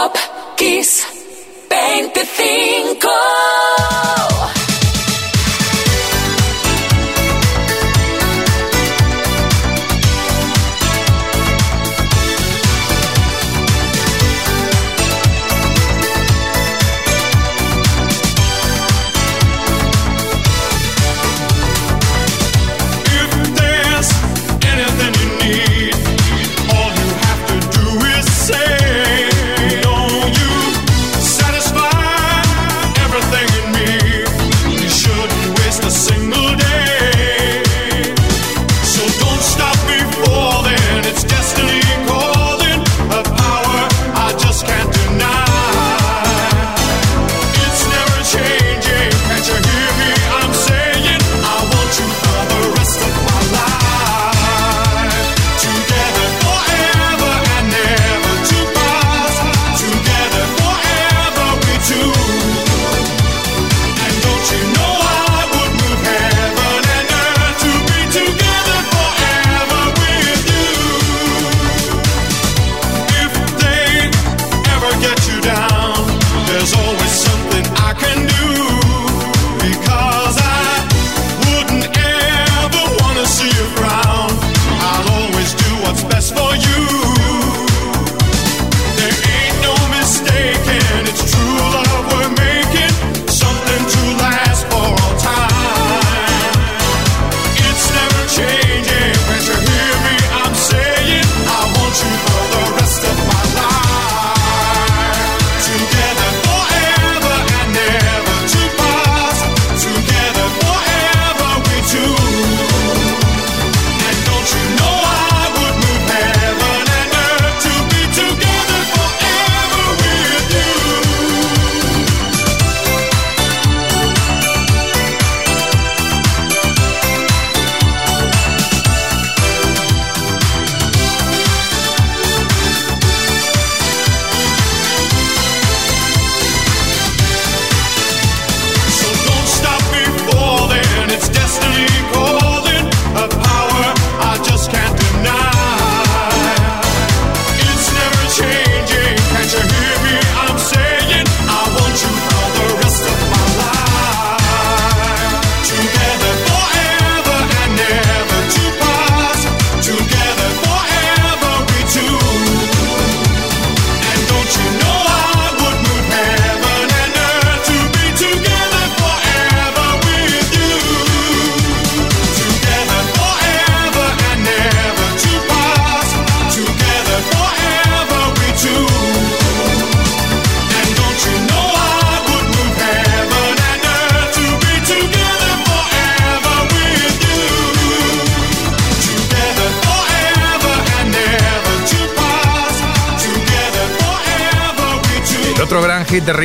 Top Kiss 25.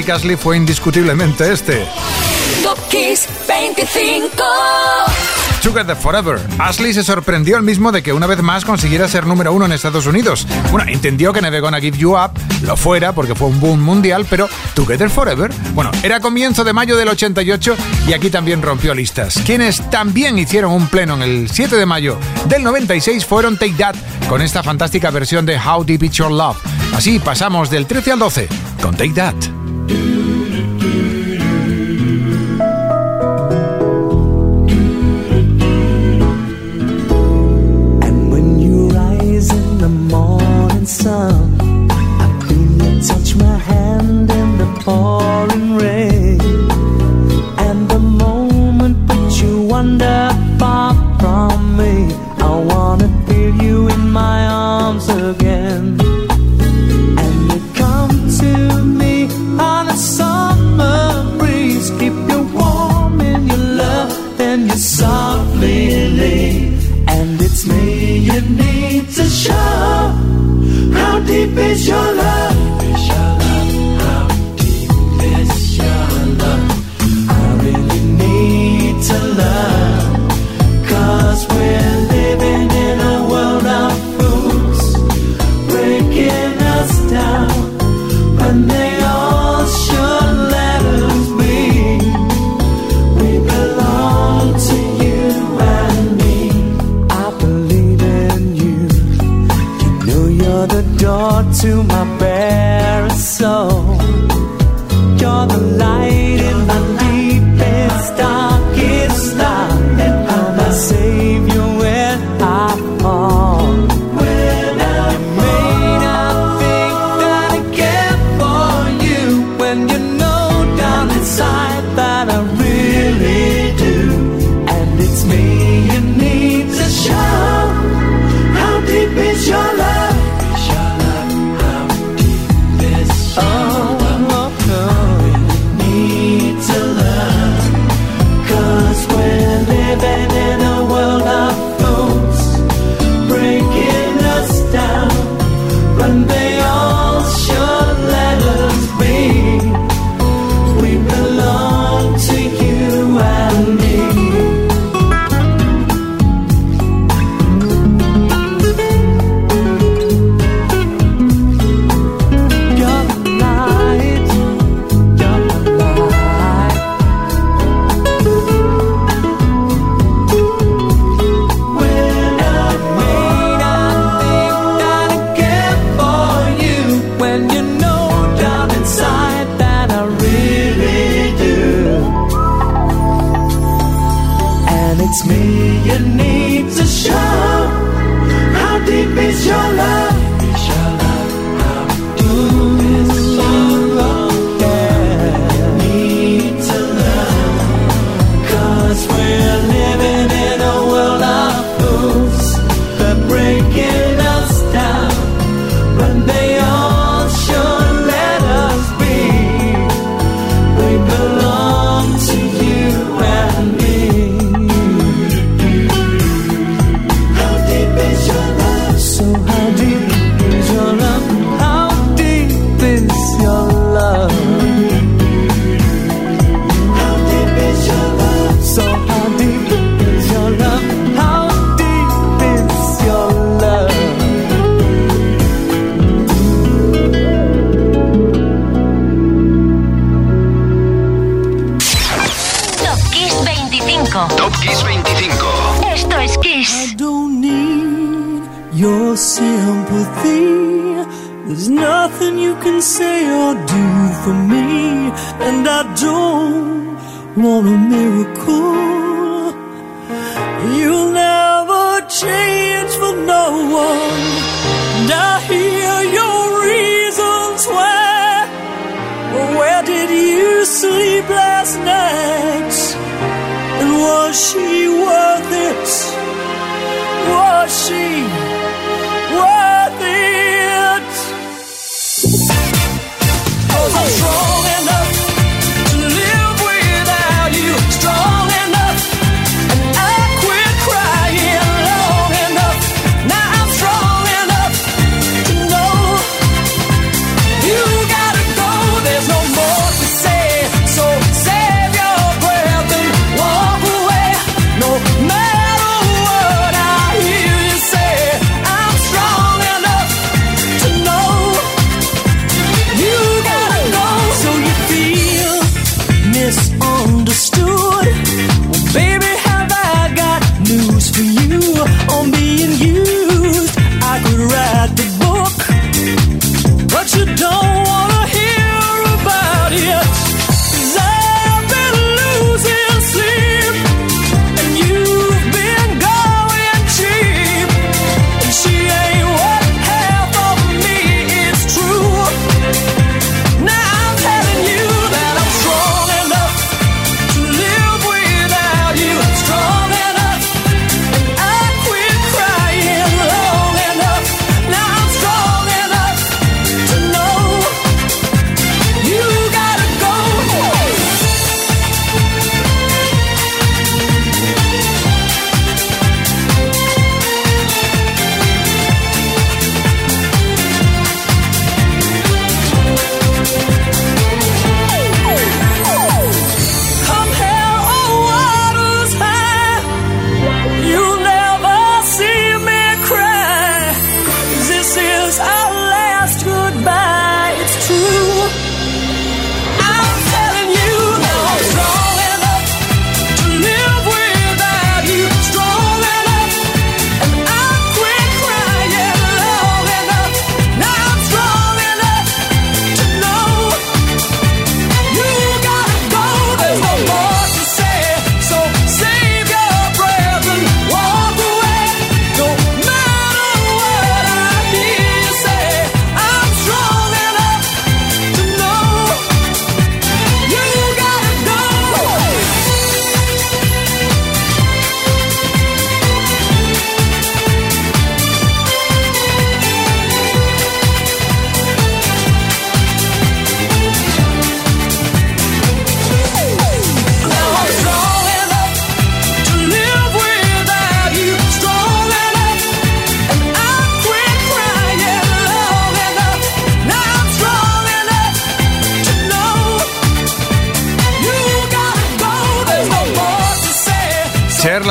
Rick Astley fue indiscutiblemente este. Top Kiss 25. Together Forever. Ashley se sorprendió el mismo de que una vez más consiguiera ser número uno en Estados Unidos. Bueno, entendió que Never Gonna Give You Up lo fuera porque fue un boom mundial, pero Together Forever, bueno, era comienzo de mayo del 88 y aquí también rompió listas. Quienes también hicieron un pleno en el 7 de mayo del 96 fueron Take That con esta fantástica versión de How Deep It's Your Love. Así pasamos del 13 al 12 con Take That. To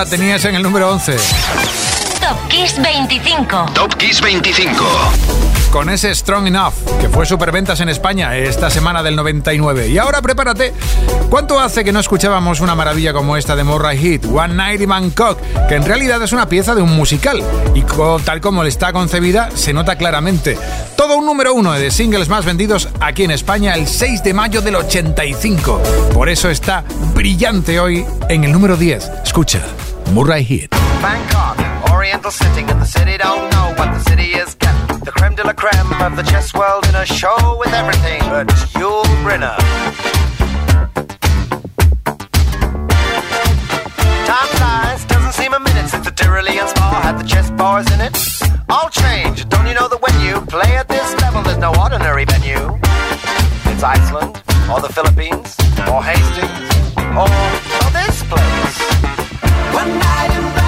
la tenías en el número 11. Top Kiss 25. Top Kiss 25. Con ese Strong Enough, que fue superventas en España esta semana del 99. Y ahora prepárate. ¿Cuánto hace que no escuchábamos una maravilla como esta de Morray Heat, One Night in Bangkok, que en realidad es una pieza de un musical? Y con, tal como está concebida, se nota claramente. Todo un número uno de singles más vendidos aquí en España el 6 de mayo del 85. Por eso está brillante hoy en el número 10. Escucha. Murray Head. Bangkok, Oriental sitting in the city, don't know what the city is getting. The creme de la creme of the chess world in a show with everything but Yul Brynner. Time flies, doesn't seem a minute since the Tyrolean spa had the chess bars in it. All change, don't you know that when you play at this level, there's no ordinary venue? It's Iceland, or the Philippines, or Hastings, or, or this place. One night in Paris.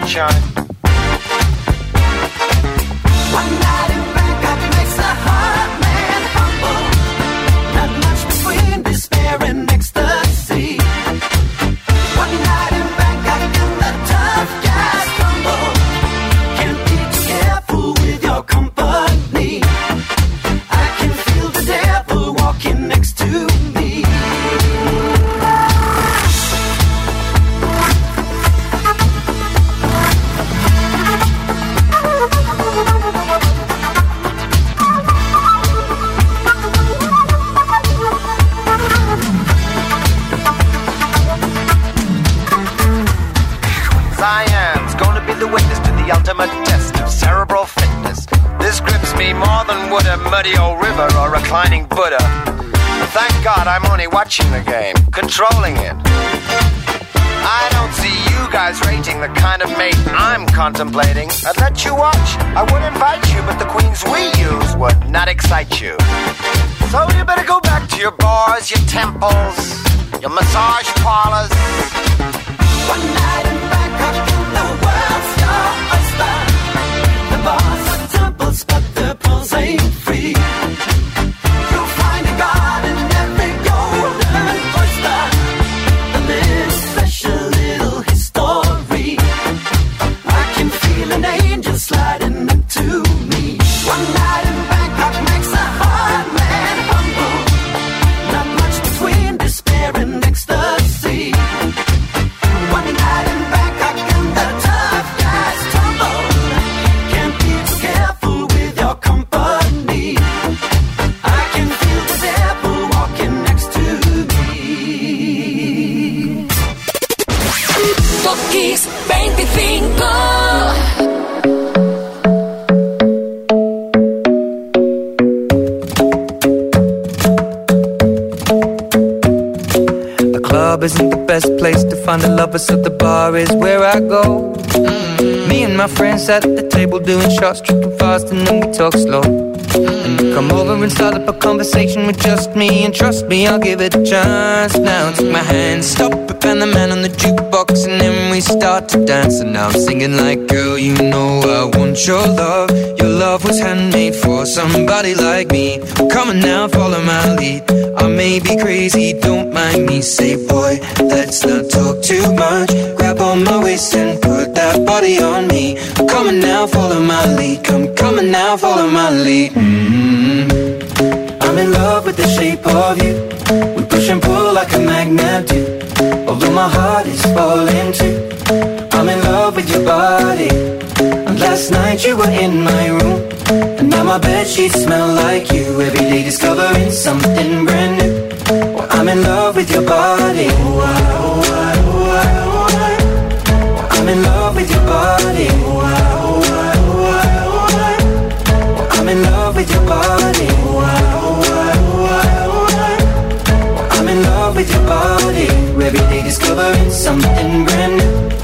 Sunshine. I don't see you guys rating the kind of mate I'm contemplating. I'd let you watch, I would invite you, but the queens we use would not excite you. So you better go back to your bars, your temples, your massage parlors. One night in Bangkok the world's your oyster. The lover, so the bar is where I go. Mm. Me and my friends sat at the table doing shots, tripping fast, and then we talk slow. And you come over and start up a conversation with just me, and trust me, I'll give it a chance. Now take my hand, stop it, and the man on the jukebox, and then we start to dance. And now I'm singing like, girl, you know I want your love. Your love was handmade for somebody like me. Come on now, follow my lead. May be crazy, don't mind me. Say, boy, let's not talk too much. Grab on my waist and put that body on me. Come on now, follow my lead. Come, on now, follow my lead. mm I'm in love with the shape of you. We push and pull like a magnet do. Although my heart is falling too. I'm in love with your body. And last night you were in my room. And now my bed sheets smell like you. Every day discovering something brand new. Well, I'm in love with your body. Oh, I, oh, I, oh, I, oh, I. I'm in love with your body. Oh, I, oh, I, oh, I, oh, I. I'm in love with your body. Oh, I, oh, I, oh, I, oh, I. I'm in love with your body. Every day discovering something brand new.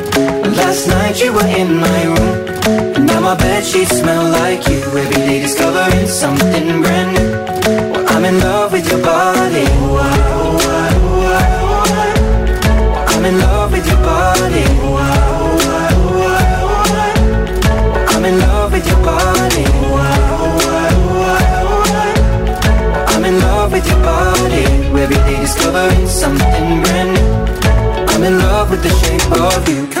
Last night you were in my room and Now my bed sheets smell like you. Every day discovering something brand new. Well, I'm in love with your body. I'm in love with your body. I'm in love with your body. I'm in love with your body. Every day discovering something brand new. I'm in love with the shape of you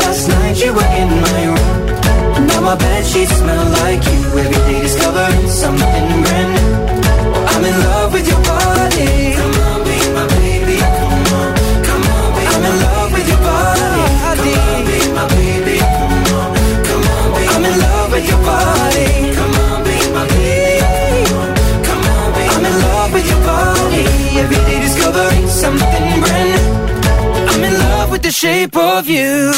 Last night you were in my room. Now my bed sheets smell like you. Every day discovering something brand new. I'm in love with your body. Come on, be my baby. Come on, come on, be I'm in love with your body. Come on, be my baby. Come on, come on, be I'm in love with your body. Come on, be my baby. Come on, come on, be I'm in love with your body. Every day discovering something the shape of you.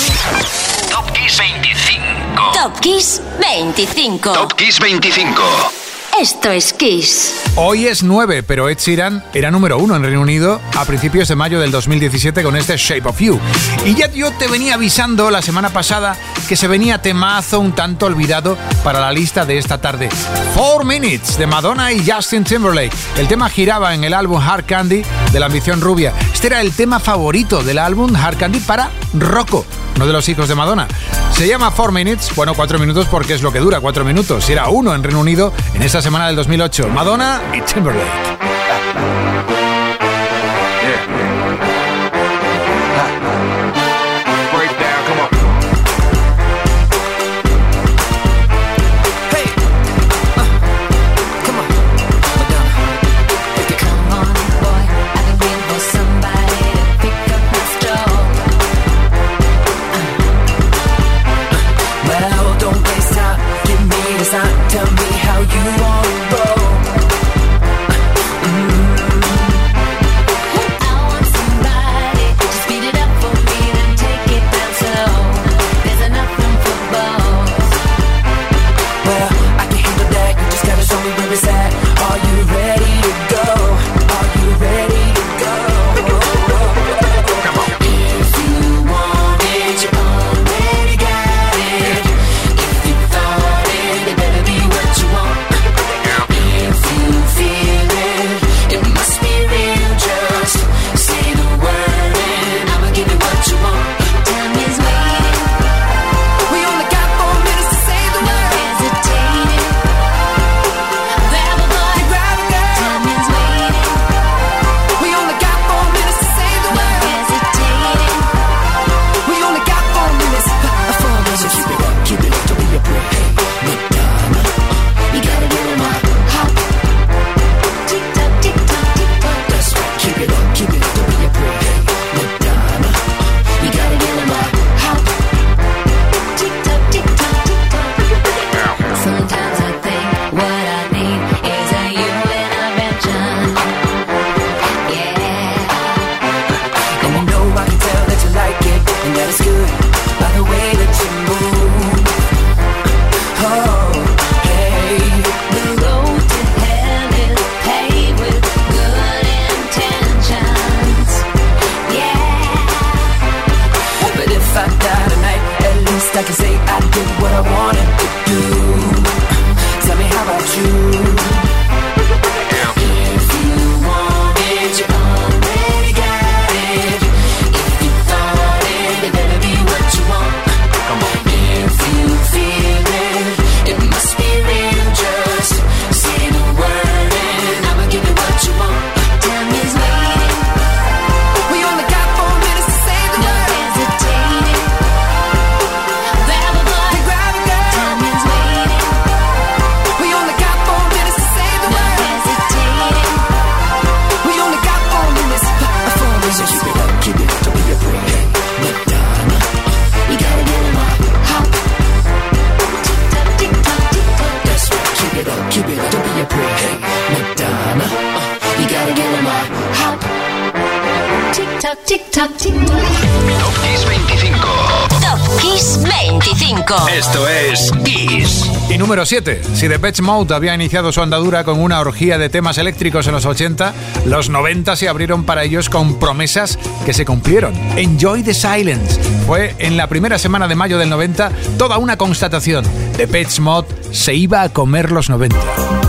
Top Kiss 25. Top Kiss 25. Top Kiss 25. Esto es Kiss. Hoy es 9, pero Ed Sheeran era número 1 en Reino Unido a principios de mayo del 2017 con este Shape of You. Y ya yo te venía avisando la semana pasada que se venía temazo un tanto olvidado para la lista de esta tarde. Four Minutes de Madonna y Justin Timberlake. El tema giraba en el álbum Hard Candy de la ambición rubia. Este era el tema favorito del álbum Hard Candy para Rocco, uno de los hijos de Madonna. Se llama Four Minutes, bueno, 4 minutos porque es lo que dura, 4 minutos. Era uno en Reino Unido en esa semana del 2008. Madonna y Timberlake. Tick tock. Top Kiss 25. Top Kiss 25. 25. Esto es Kiss. Y número 7. Si Depeche Mode había iniciado su andadura con una orgía de temas eléctricos en los 80, los 90 se abrieron para ellos con promesas que se cumplieron. Enjoy the Silence fue en la primera semana de mayo del 90 toda una constatación. Depeche Mode se iba a comer los 90.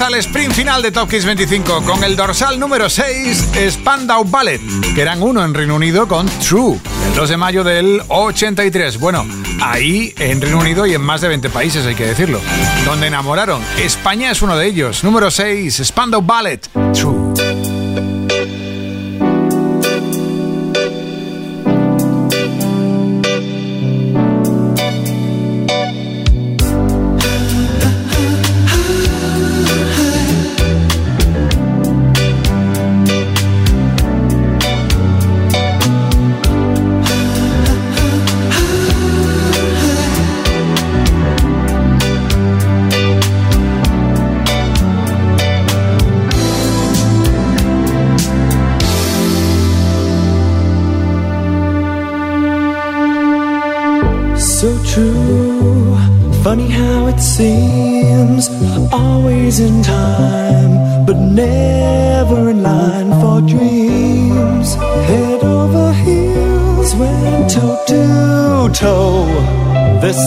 Cabeza al sprint final de Top Kiss 25 con el dorsal número 6 Spandau Ballet, que eran uno en Reino Unido con True, el 2 de mayo del 83. Bueno, ahí en Reino Unido y en más de 20 países, hay que decirlo, donde enamoraron. España es uno de ellos. Número 6, Spandau Ballet, True.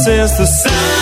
since the sound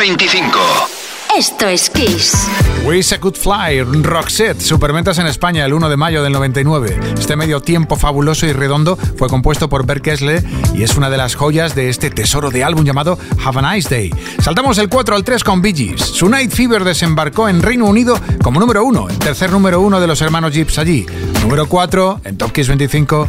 25. Top Kiss 25. Esto es Kiss. Wish I Could Fly, Roxette, superventas en España el 1 de mayo del 99. Este medio tiempo fabuloso y redondo fue compuesto por Bert Kessler y es una de las joyas de este tesoro de álbum llamado Have a Nice Day. Saltamos el 4 al 3 con Bee Gees. Su Night Fever desembarcó en Reino Unido como número 1, el tercer número 1 de los hermanos Gibbs allí. Número 4 en Top Kiss 25,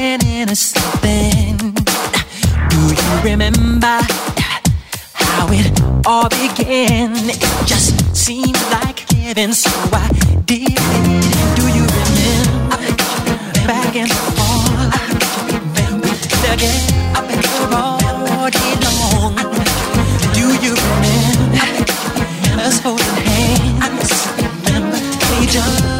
Do you remember how it all began? It just seemed like heaven, so I did it. Do you remember back and forth? Again, up and all day long. Do you remember us holding hands? Remember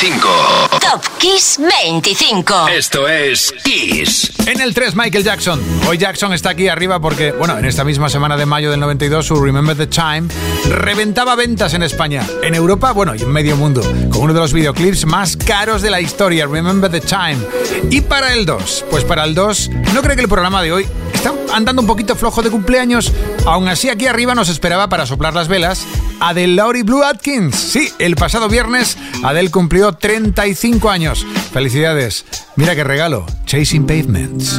25. Top Kiss 25. Esto es Kiss. En el 3, Michael Jackson. Hoy Jackson está aquí arriba porque, bueno, en esta misma semana de mayo del 92, su Remember the Time reventaba ventas en España, en Europa, bueno, y en medio mundo, con uno de los videoclips más caros de la historia, Remember the Time. Y para el 2, pues para el 2, ¿no cree que el programa de hoy está andando un poquito flojo de cumpleaños? Aún así, aquí arriba nos esperaba para soplar las velas Adele Laurie Blue Atkins. Sí, el pasado viernes Adele cumplió 35 años. Felicidades. Mira qué regalo. Chasing Pavements.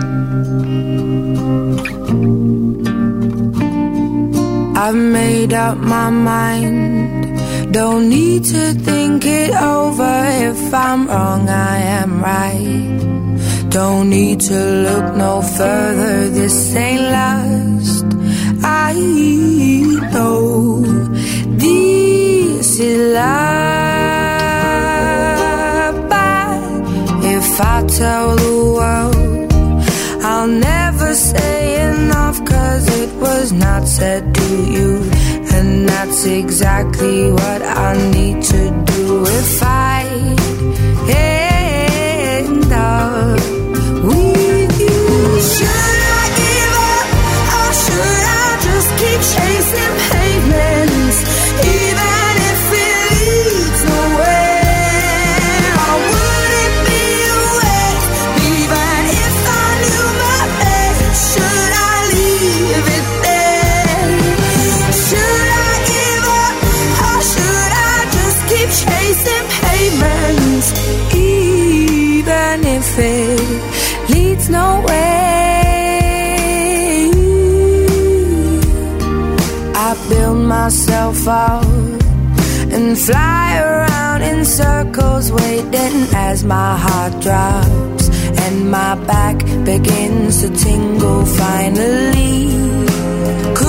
I've made up my mind. Don't need to think it over. If I'm wrong, I am right. Don't need to look no further. This ain't last. I know easy lullaby. If I tell the world, I'll never say enough, cause it was not said to you. And that's exactly what I need to do if I end up with you. Up and fly around in circles, waiting as my heart drops and my back begins to tingle. Finally, could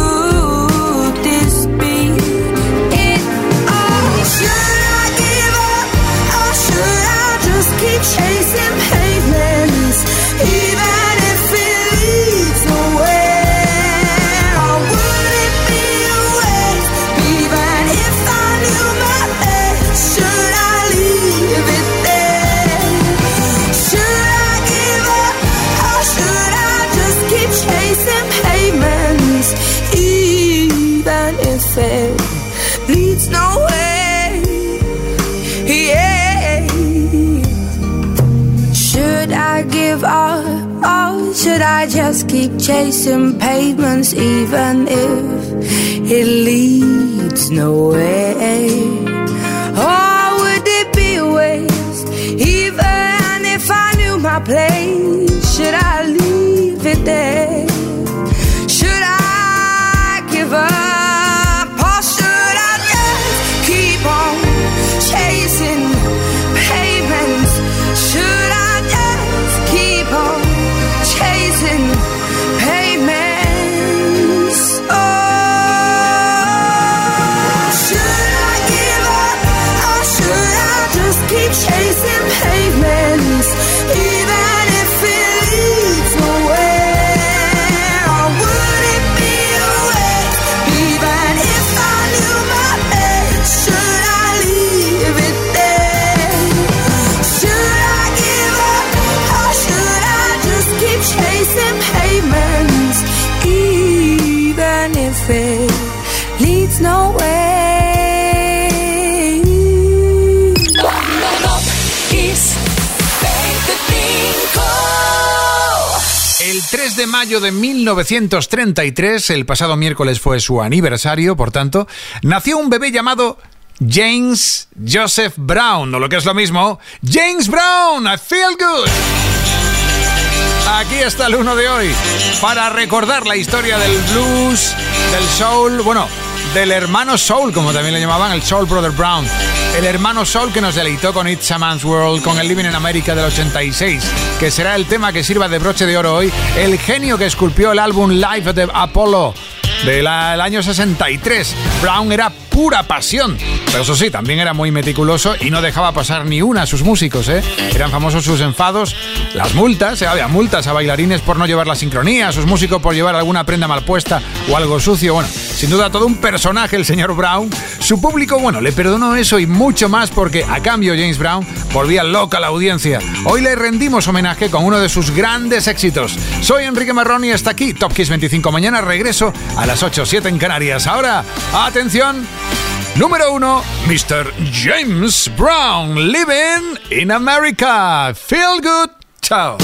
just keep chasing pavements even if it leads nowhere? Or would it be a waste even if I knew my place? Should I leave it there? Mayo de 1933, el pasado miércoles fue su aniversario, por tanto, nació un bebé llamado James Joseph Brown, o lo que es lo mismo, James Brown, I feel good. Aquí está el uno de hoy, para recordar la historia del blues, del soul, bueno, del hermano soul, como también le llamaban, el Soul Brother Brown. El hermano soul que nos deleitó con It's a Man's World, con el Living in America del 86, que será el tema que sirva de broche de oro hoy. El genio que esculpió el álbum Live de Apollo del año 63. Brown era pura pasión. Pero eso sí, también era muy meticuloso y no dejaba pasar ni una a sus músicos, ¿eh? Eran famosos sus enfados, las multas, ¿eh? había multas a bailarines por no llevar la sincronía, a sus músicos por llevar alguna prenda mal puesta o algo sucio. Bueno, sin duda todo un personaje el señor Brown. Su público, bueno, le perdonó eso y mucho más porque a cambio James Brown volvía loca la audiencia. Hoy le rendimos homenaje con uno de sus grandes éxitos. Soy Enrique Marrón y hasta aquí Top Kiss 25. Mañana regreso a las 8 7 en Canarias. Ahora, atención. Número uno, Mr. James Brown, Living in America. Feel good. Chao.